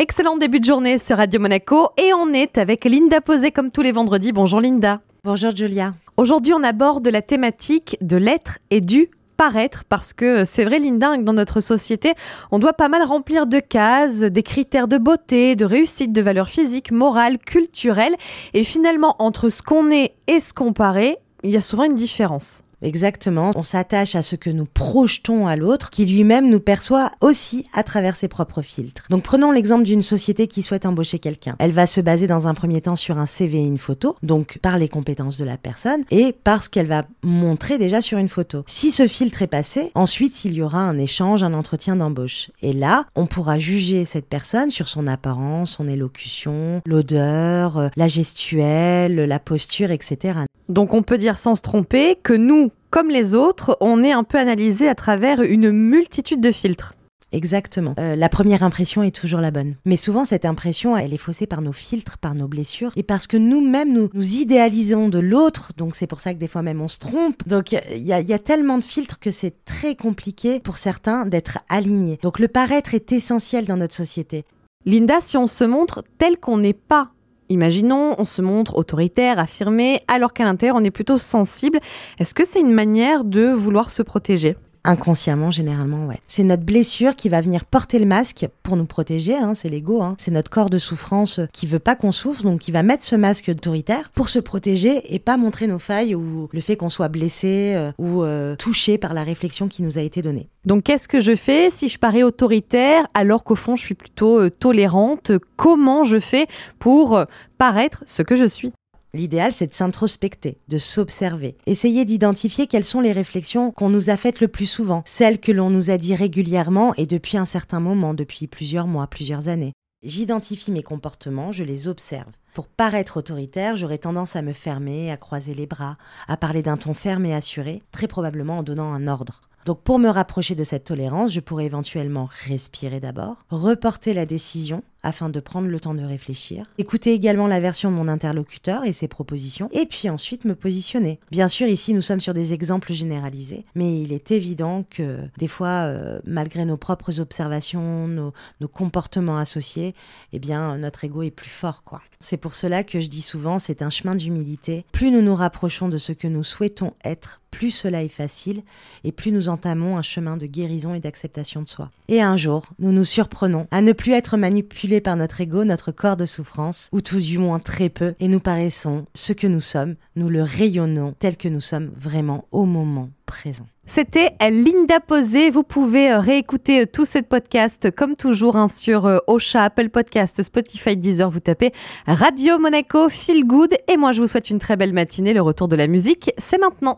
Excellent début de journée sur Radio Monaco et on est avec Linda Posé comme tous les vendredis. Bonjour Linda. Bonjour Julia. Aujourd'hui on aborde la thématique de l'être et du paraître parce que c'est vrai Linda que dans notre société on doit pas mal remplir de cases, des critères de beauté, de réussite, de valeurs physiques, morales, culturelles et finalement entre ce qu'on est et ce qu'on paraît il y a souvent une différence. Exactement. On s'attache à ce que nous projetons à l'autre, qui lui-même nous perçoit aussi à travers ses propres filtres. Donc prenons l'exemple d'une société qui souhaite embaucher quelqu'un. Elle va se baser dans un premier temps sur un CV et une photo, donc par les compétences de la personne et par ce qu'elle va montrer déjà sur une photo. Si ce filtre est passé, ensuite il y aura un échange, un entretien d'embauche. Et là, on pourra juger cette personne sur son apparence, son élocution, l'odeur, euh, la gestuelle, la posture, etc. Donc on peut dire sans se tromper que nous, comme les autres, on est un peu analysé à travers une multitude de filtres. Exactement. Euh, la première impression est toujours la bonne. Mais souvent, cette impression, elle est faussée par nos filtres, par nos blessures, et parce que nous-mêmes, nous, nous idéalisons de l'autre. Donc, c'est pour ça que des fois même, on se trompe. Donc, il y, y, a tellement de filtres que c'est très compliqué pour certains d'être alignés. Donc, le paraître est essentiel dans notre société. Linda, si on se montre tel qu'on n'est pas Imaginons, on se montre autoritaire, affirmé, alors qu'à l'intérieur, on est plutôt sensible. Est-ce que c'est une manière de vouloir se protéger? Inconsciemment, généralement, ouais. C'est notre blessure qui va venir porter le masque pour nous protéger, hein, c'est l'ego, hein. c'est notre corps de souffrance qui veut pas qu'on souffre, donc qui va mettre ce masque autoritaire pour se protéger et pas montrer nos failles ou le fait qu'on soit blessé euh, ou euh, touché par la réflexion qui nous a été donnée. Donc qu'est-ce que je fais si je parais autoritaire alors qu'au fond je suis plutôt euh, tolérante? Comment je fais pour paraître ce que je suis? L'idéal, c'est de s'introspecter, de s'observer. Essayer d'identifier quelles sont les réflexions qu'on nous a faites le plus souvent, celles que l'on nous a dit régulièrement et depuis un certain moment, depuis plusieurs mois, plusieurs années. J'identifie mes comportements, je les observe. Pour paraître autoritaire, j'aurais tendance à me fermer, à croiser les bras, à parler d'un ton ferme et assuré, très probablement en donnant un ordre. Donc pour me rapprocher de cette tolérance, je pourrais éventuellement respirer d'abord, reporter la décision afin de prendre le temps de réfléchir, écouter également la version de mon interlocuteur et ses propositions, et puis ensuite me positionner. Bien sûr, ici nous sommes sur des exemples généralisés, mais il est évident que des fois, euh, malgré nos propres observations, nos, comportements associés, eh bien notre ego est plus fort, quoi. C'est pour cela que je dis souvent, c'est un chemin d'humilité. Plus nous nous rapprochons de ce que nous souhaitons être, plus cela est facile, et plus nous entamons un chemin de guérison et d'acceptation de soi. Et un jour, nous nous surprenons à ne plus être manipulés par notre ego, notre corps de souffrance, ou tout du moins très peu, et nous paraissons ce que nous sommes, nous le rayonnons tel que nous sommes vraiment au moment présent. C'était Linda Posé. Vous pouvez euh, réécouter euh, tout ce podcast comme toujours hein, sur euh, Ocha, Apple Podcast, Spotify, Deezer. Vous tapez Radio Monaco, Feel Good. Et moi, je vous souhaite une très belle matinée. Le retour de la musique, c'est maintenant.